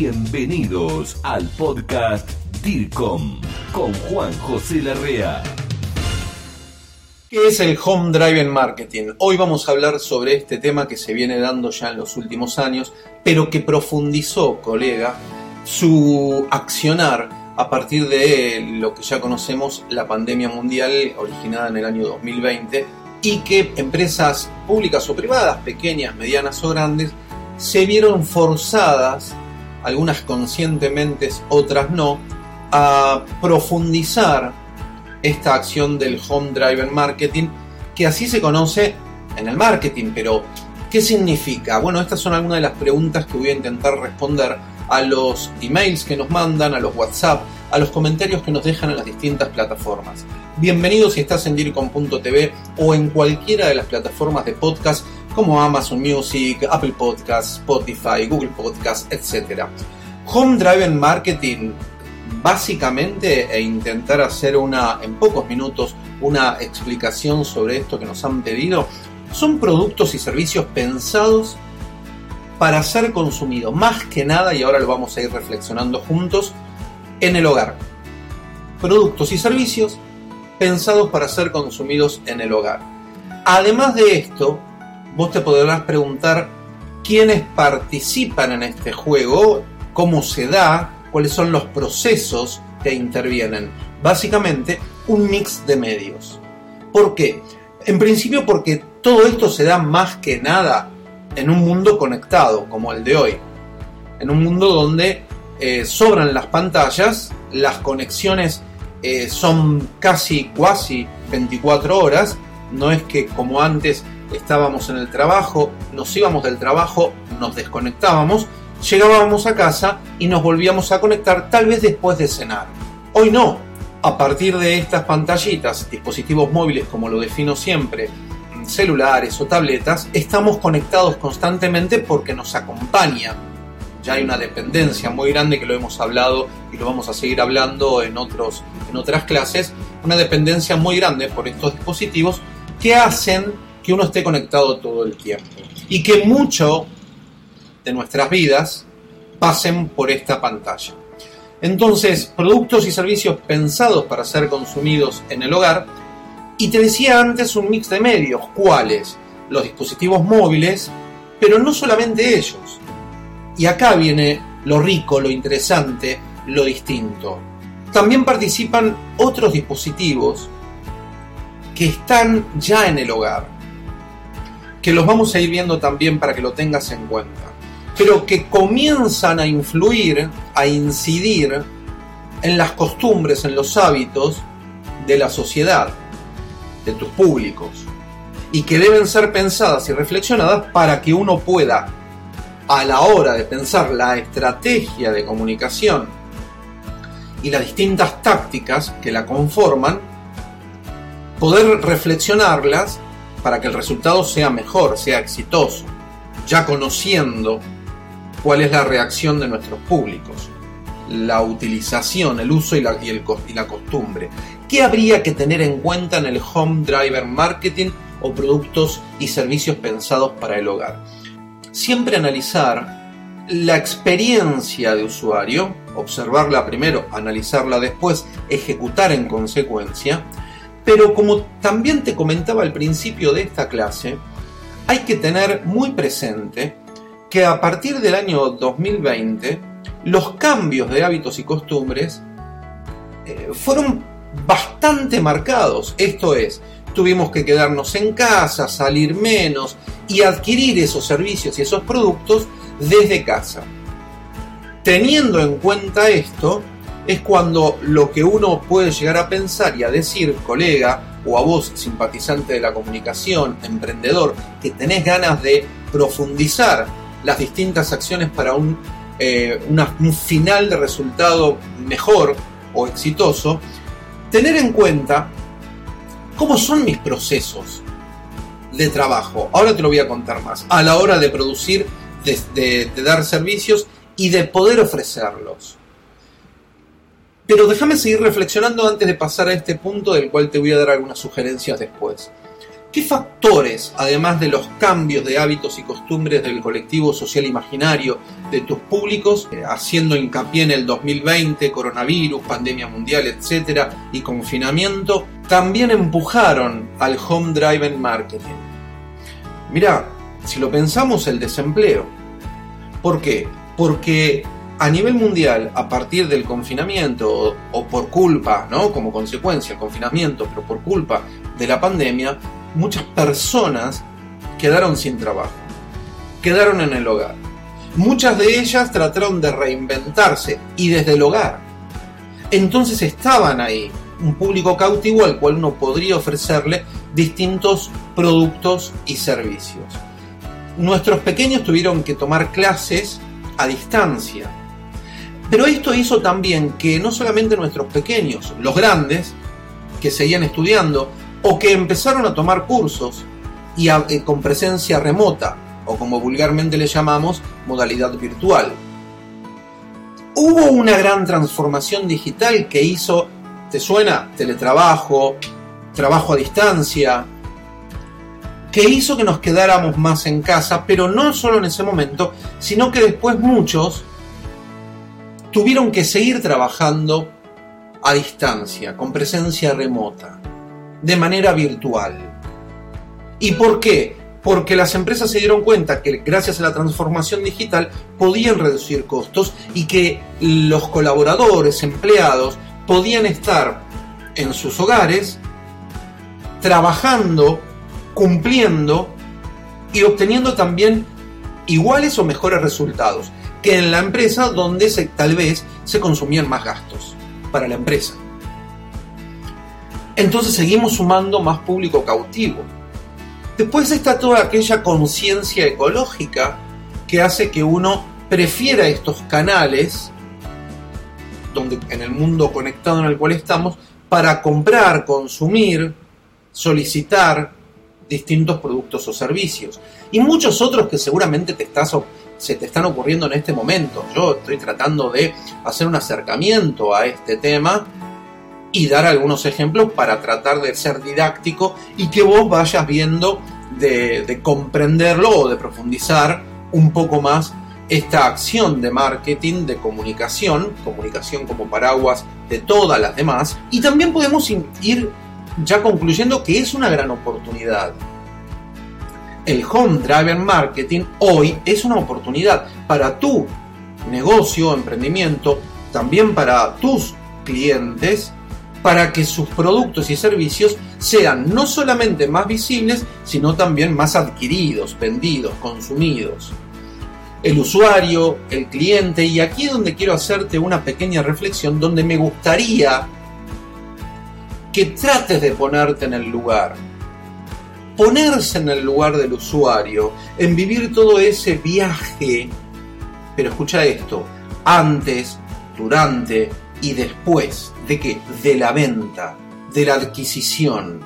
Bienvenidos al podcast DIRCOM con Juan José Larrea. ¿Qué es el Home Drive Marketing? Hoy vamos a hablar sobre este tema que se viene dando ya en los últimos años, pero que profundizó, colega, su accionar a partir de lo que ya conocemos, la pandemia mundial originada en el año 2020 y que empresas públicas o privadas, pequeñas, medianas o grandes, se vieron forzadas algunas conscientemente, otras no, a profundizar esta acción del home driver marketing, que así se conoce en el marketing, pero ¿qué significa? Bueno, estas son algunas de las preguntas que voy a intentar responder a los emails que nos mandan, a los WhatsApp, a los comentarios que nos dejan en las distintas plataformas. Bienvenidos si estás en dircom.tv o en cualquiera de las plataformas de podcast como Amazon Music, Apple Podcasts, Spotify, Google Podcasts, etc. Home Driven Marketing, básicamente, e intentar hacer una, en pocos minutos, una explicación sobre esto que nos han pedido, son productos y servicios pensados para ser consumidos, más que nada, y ahora lo vamos a ir reflexionando juntos, en el hogar. Productos y servicios pensados para ser consumidos en el hogar. Además de esto, vos te podrás preguntar quiénes participan en este juego, cómo se da, cuáles son los procesos que intervienen. Básicamente, un mix de medios. ¿Por qué? En principio porque todo esto se da más que nada en un mundo conectado como el de hoy. En un mundo donde eh, sobran las pantallas, las conexiones eh, son casi, cuasi 24 horas. No es que como antes estábamos en el trabajo, nos íbamos del trabajo, nos desconectábamos, llegábamos a casa y nos volvíamos a conectar tal vez después de cenar. Hoy no. A partir de estas pantallitas, dispositivos móviles como lo defino siempre, celulares o tabletas, estamos conectados constantemente porque nos acompañan. Ya hay una dependencia muy grande que lo hemos hablado y lo vamos a seguir hablando en, otros, en otras clases, una dependencia muy grande por estos dispositivos que hacen que uno esté conectado todo el tiempo y que mucho de nuestras vidas pasen por esta pantalla. Entonces, productos y servicios pensados para ser consumidos en el hogar. Y te decía antes un mix de medios, ¿cuáles? Los dispositivos móviles, pero no solamente ellos. Y acá viene lo rico, lo interesante, lo distinto. También participan otros dispositivos que están ya en el hogar, que los vamos a ir viendo también para que lo tengas en cuenta, pero que comienzan a influir, a incidir en las costumbres, en los hábitos de la sociedad, de tus públicos, y que deben ser pensadas y reflexionadas para que uno pueda, a la hora de pensar la estrategia de comunicación y las distintas tácticas que la conforman, poder reflexionarlas para que el resultado sea mejor, sea exitoso, ya conociendo cuál es la reacción de nuestros públicos, la utilización, el uso y la, costumbre. ¿Qué habría que tener en cuenta en el home driver marketing o productos y servicios pensados para el hogar? Siempre analizar la experiencia de usuario, observarla primero, analizarla después, ejecutar en consecuencia, pero como también te comentaba al principio de esta clase, hay que tener muy presente que a partir del año 2020 los cambios de hábitos y costumbres eh, fueron bastante marcados. Esto es, tuvimos que quedarnos en casa, salir menos y adquirir esos servicios y esos productos desde casa. Teniendo en cuenta esto, es cuando lo que uno puede llegar a pensar y a decir, colega, o a vos, simpatizante de la comunicación, emprendedor, que tenés ganas de profundizar las distintas acciones para un, eh, final de resultado mejor o exitoso, tener en cuenta cómo son mis procesos de trabajo. Ahora te lo voy a contar más. A la hora de producir, de dar servicios y de poder ofrecerlos. Pero déjame seguir reflexionando antes de pasar a este punto del cual te voy a dar algunas sugerencias después. ¿Qué factores, además de los cambios de hábitos y costumbres del colectivo social imaginario de tus públicos, eh, haciendo hincapié en el 2020, coronavirus, pandemia mundial, etcétera, y confinamiento, también empujaron al home driven marketing? Mira, si lo pensamos, el desempleo. ¿Por qué? Porque a nivel mundial, a partir del confinamiento o, por culpa, ¿no? Como consecuencia del confinamiento, pero por culpa de la pandemia, muchas personas quedaron sin trabajo, quedaron en el hogar. Muchas de ellas trataron de reinventarse y desde el hogar. Entonces estaban ahí, un público cautivo al cual uno podría ofrecerle distintos productos y servicios. Nuestros pequeños tuvieron que tomar clases a distancia. Pero esto hizo también que no solamente nuestros pequeños, los grandes, que seguían estudiando, o que empezaron a tomar cursos y eh, con presencia remota, o como vulgarmente le llamamos, modalidad virtual. Hubo una gran transformación digital que hizo, ¿te suena? Teletrabajo, trabajo a distancia, que hizo que nos quedáramos más en casa, pero no solo en ese momento, sino que después muchos tuvieron que seguir trabajando a distancia, con presencia remota de manera virtual. ¿Y por qué? Porque las empresas se dieron cuenta que gracias a la transformación digital podían reducir costos y que los colaboradores, empleados, podían estar en sus hogares trabajando, cumpliendo y obteniendo también iguales o mejores resultados que en la empresa donde tal vez se consumían más gastos para la empresa entonces seguimos sumando más público cautivo. Después está toda aquella conciencia ecológica que hace que uno prefiera estos canales donde en el mundo conectado en el cual estamos para comprar, consumir, solicitar distintos productos o servicios y muchos otros que seguramente te se te están ocurriendo en este momento. Yo estoy tratando de hacer un acercamiento a este tema y dar algunos ejemplos para tratar de ser didáctico y que vos vayas viendo de, comprenderlo o de profundizar un poco más esta acción de marketing, de comunicación, comunicación como paraguas de todas las demás, y también podemos ir ya concluyendo que es una gran oportunidad. El home driver marketing hoy es una oportunidad para tu negocio, emprendimiento, también para tus clientes para que sus productos y servicios sean no solamente más visibles, sino también más adquiridos, vendidos, consumidos. El usuario, el cliente, y aquí es donde quiero hacerte una pequeña reflexión, donde me gustaría que trates de ponerte en el lugar. Ponerse en el lugar del usuario, en vivir todo ese viaje, pero escucha esto, antes, durante y después ¿De qué? De la venta, de la adquisición.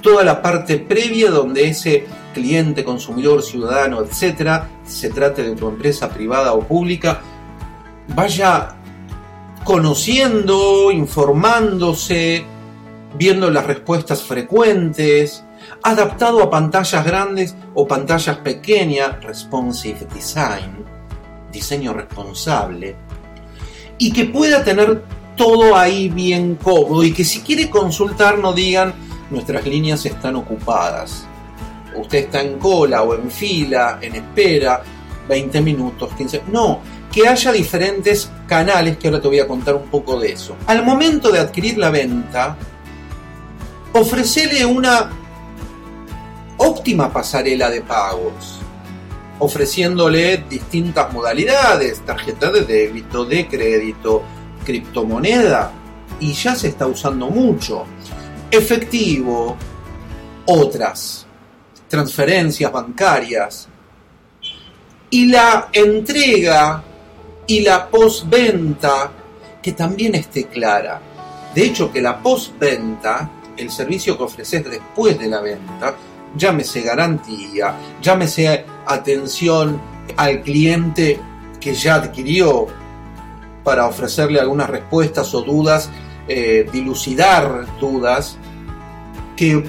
Toda la parte previa donde ese cliente, consumidor, ciudadano, etcétera, se trate de tu empresa privada o pública, vaya conociendo, informándose, viendo las respuestas frecuentes, adaptado a pantallas grandes o pantallas pequeñas, responsive design, diseño responsable, y que pueda tener todo ahí bien cómodo y que si quiere consultar no digan nuestras líneas están ocupadas. Usted está en cola o en fila, en espera, 20 minutos, 15. No, que haya diferentes canales, que ahora te voy a contar un poco de eso. Al momento de adquirir la venta, ofrecele una óptima pasarela de pagos, ofreciéndole distintas modalidades, tarjeta de débito, de crédito, criptomoneda y ya se está usando mucho. Efectivo, otras, transferencias bancarias. Y la entrega y la postventa que también esté clara. De hecho, que la postventa, el servicio que ofreces después de la venta, llámese garantía, llámese atención al cliente que ya adquirió para ofrecerle algunas respuestas o dudas, eh, dilucidar dudas, que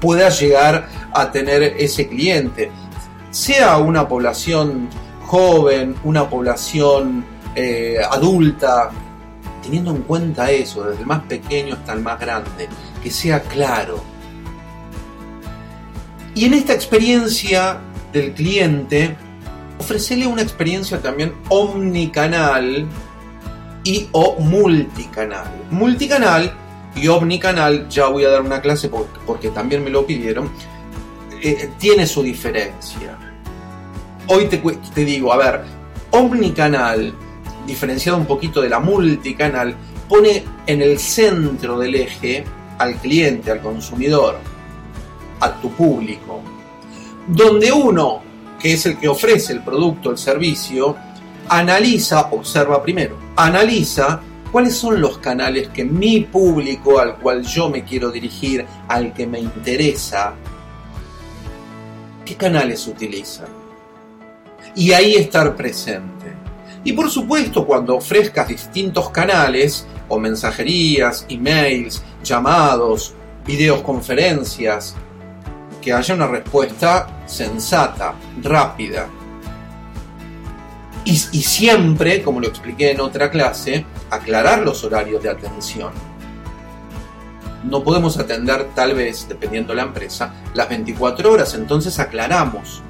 puedas llegar a tener ese cliente. Sea una población joven, una población eh, adulta, teniendo en cuenta eso, desde el más pequeño hasta el más grande, sea claro. Y en esta experiencia del cliente, ofrecerle una experiencia también omnicanal y o multicanal. Multicanal y omnicanal, ya voy a dar una clase porque, también me lo pidieron, eh, tiene su diferencia. Hoy te, te digo, a ver, omnicanal, diferenciado un poquito de la multicanal, pone en el centro del eje al cliente, al consumidor, a tu público, donde uno, que es el que ofrece el producto, el servicio, analiza, observa primero, analiza cuáles son los canales que mi público al cual yo me quiero dirigir, al que me interesa, qué canales utilizan. Y ahí estar presente. Y por supuesto, cuando ofrezcas distintos canales, o mensajerías, emails, llamados, videoconferencias, que haya una respuesta sensata, rápida. Y, siempre, como lo expliqué en otra clase, aclarar los horarios de atención. No podemos atender tal vez, dependiendo de la empresa, las 24 horas, entonces aclaramos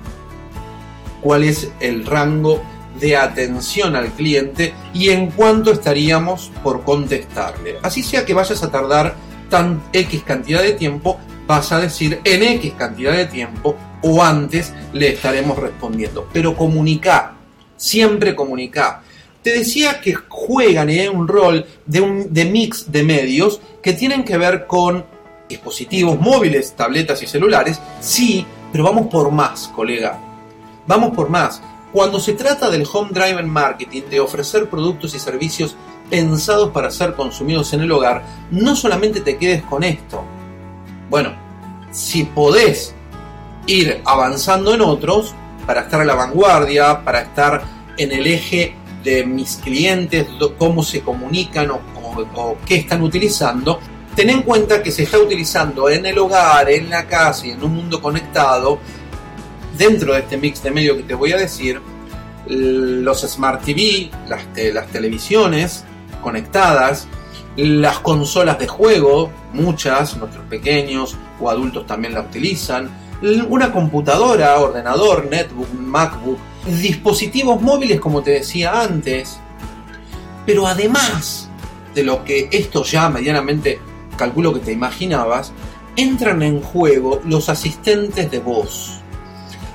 cuál es el rango de atención al cliente y en cuánto estaríamos por contestarle. Así sea que vayas a tardar tan X cantidad de tiempo, vas a decir en X cantidad de tiempo o antes le estaremos respondiendo. Pero comunica, siempre comunica. Te decía que juegan en un rol de, un, de mix de medios que tienen que ver con dispositivos móviles, tabletas y celulares, sí, pero vamos por más, colega. Vamos por más. Cuando se trata del home driven marketing, de ofrecer productos y servicios pensados para ser consumidos en el hogar, no solamente te quedes con esto. Bueno, si podés ir avanzando en otros, para estar a la vanguardia, para estar en el eje de mis clientes, cómo se comunican o, o, qué están utilizando, ten en cuenta que se está utilizando en el hogar, en la casa y en un mundo conectado, dentro de este mix de medio que te voy a decir, los Smart TV, las, las televisiones conectadas, las consolas de juego, muchas, nuestros pequeños o adultos también la utilizan, una computadora, ordenador, netbook, MacBook, dispositivos móviles como te decía antes, pero además de lo que esto ya medianamente calculo que te imaginabas, entran en juego los asistentes de voz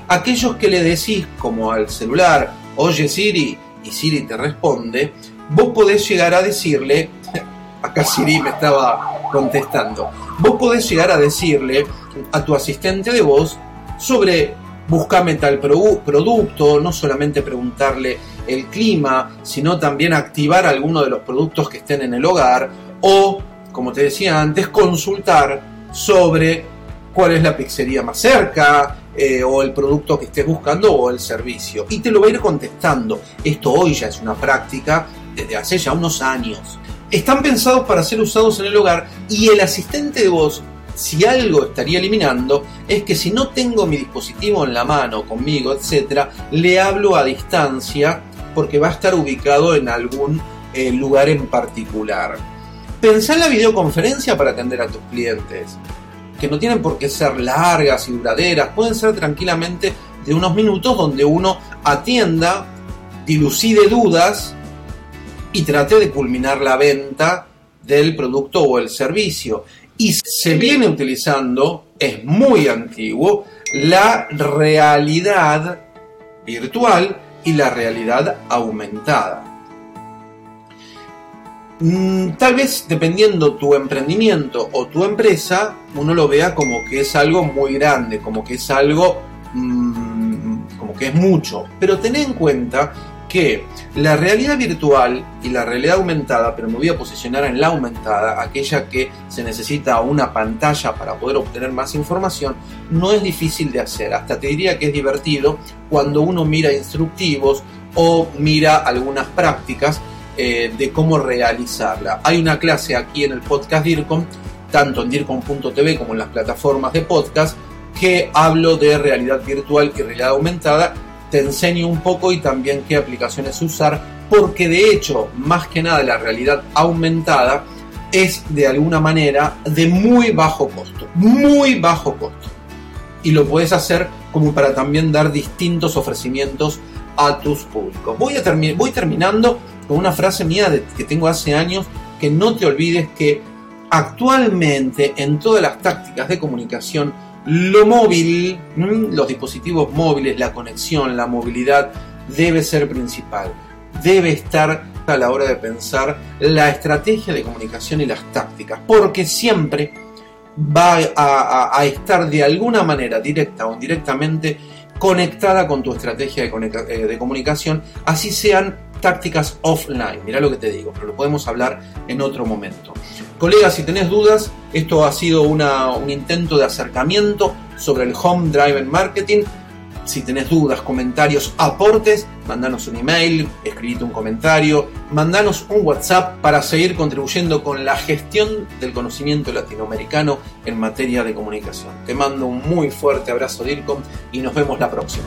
aquellos que le decís, como al celular, oye Siri, y Siri te responde, vos podés llegar a decirle, acá Siri me estaba contestando, vos podés llegar a decirle a tu asistente de voz sobre buscame tal producto, no solamente preguntarle el clima, sino también activar alguno de los productos que estén en el hogar o, como te decía antes, consultar sobre cuál es la pizzería más cerca, eh, o el producto que estés buscando o el servicio. Y te lo va a ir contestando. Esto hoy ya es una práctica desde hace ya unos años. Están pensados para ser usados en el hogar y el asistente de voz, si algo estaría eliminando, es que si no tengo mi dispositivo en la mano conmigo, etcétera, le hablo a distancia porque va a estar ubicado en algún eh, lugar en particular. Pensá en la videoconferencia para atender a tus clientes que no tienen por qué ser largas y duraderas, pueden ser tranquilamente de unos minutos donde uno atienda, dilucide dudas y trate de culminar la venta del producto o el servicio. Y se viene utilizando, es muy antiguo, la realidad virtual y la realidad aumentada. Mm, tal vez dependiendo tu emprendimiento o tu empresa, uno lo vea como que es algo muy grande, como que es algo, mm, como que es mucho. Pero ten en cuenta que la realidad virtual y la realidad aumentada, pero me voy a posicionar en la aumentada, aquella que se necesita una pantalla para poder obtener más información, no es difícil de hacer. Hasta te diría que es divertido cuando uno mira instructivos o mira algunas prácticas eh, de cómo realizarla. Hay una clase aquí en el podcast DIRCOM tanto en DIRCOM.tv como en las plataformas de podcast, que hablo de realidad virtual y realidad aumentada. Te enseño un poco y también qué aplicaciones usar, porque de hecho, más que nada, la realidad aumentada es de alguna manera de muy bajo costo, muy bajo costo. Y lo puedes hacer como para también dar distintos ofrecimientos a tus públicos. Voy, a voy terminando con una frase mía que tengo hace años, que no te olvides que actualmente en todas las tácticas de comunicación, lo móvil, los dispositivos móviles, la conexión, la movilidad, debe ser principal. Debe estar a la hora de pensar la estrategia de comunicación y las tácticas, porque siempre va a, estar de alguna manera, directa o indirectamente, conectada con tu estrategia de, eh, de comunicación, así sean tácticas offline. Mira lo que te digo, pero lo podemos hablar en otro momento. Colegas, si tenés dudas, esto ha sido una, un intento de acercamiento sobre el Home Driven Marketing. Si tenés dudas, comentarios, aportes, mandanos un email, escribite un comentario, mandanos un WhatsApp para seguir contribuyendo con la gestión del conocimiento latinoamericano en materia de comunicación. Te mando un muy fuerte abrazo, DIRCOM, y nos vemos la próxima.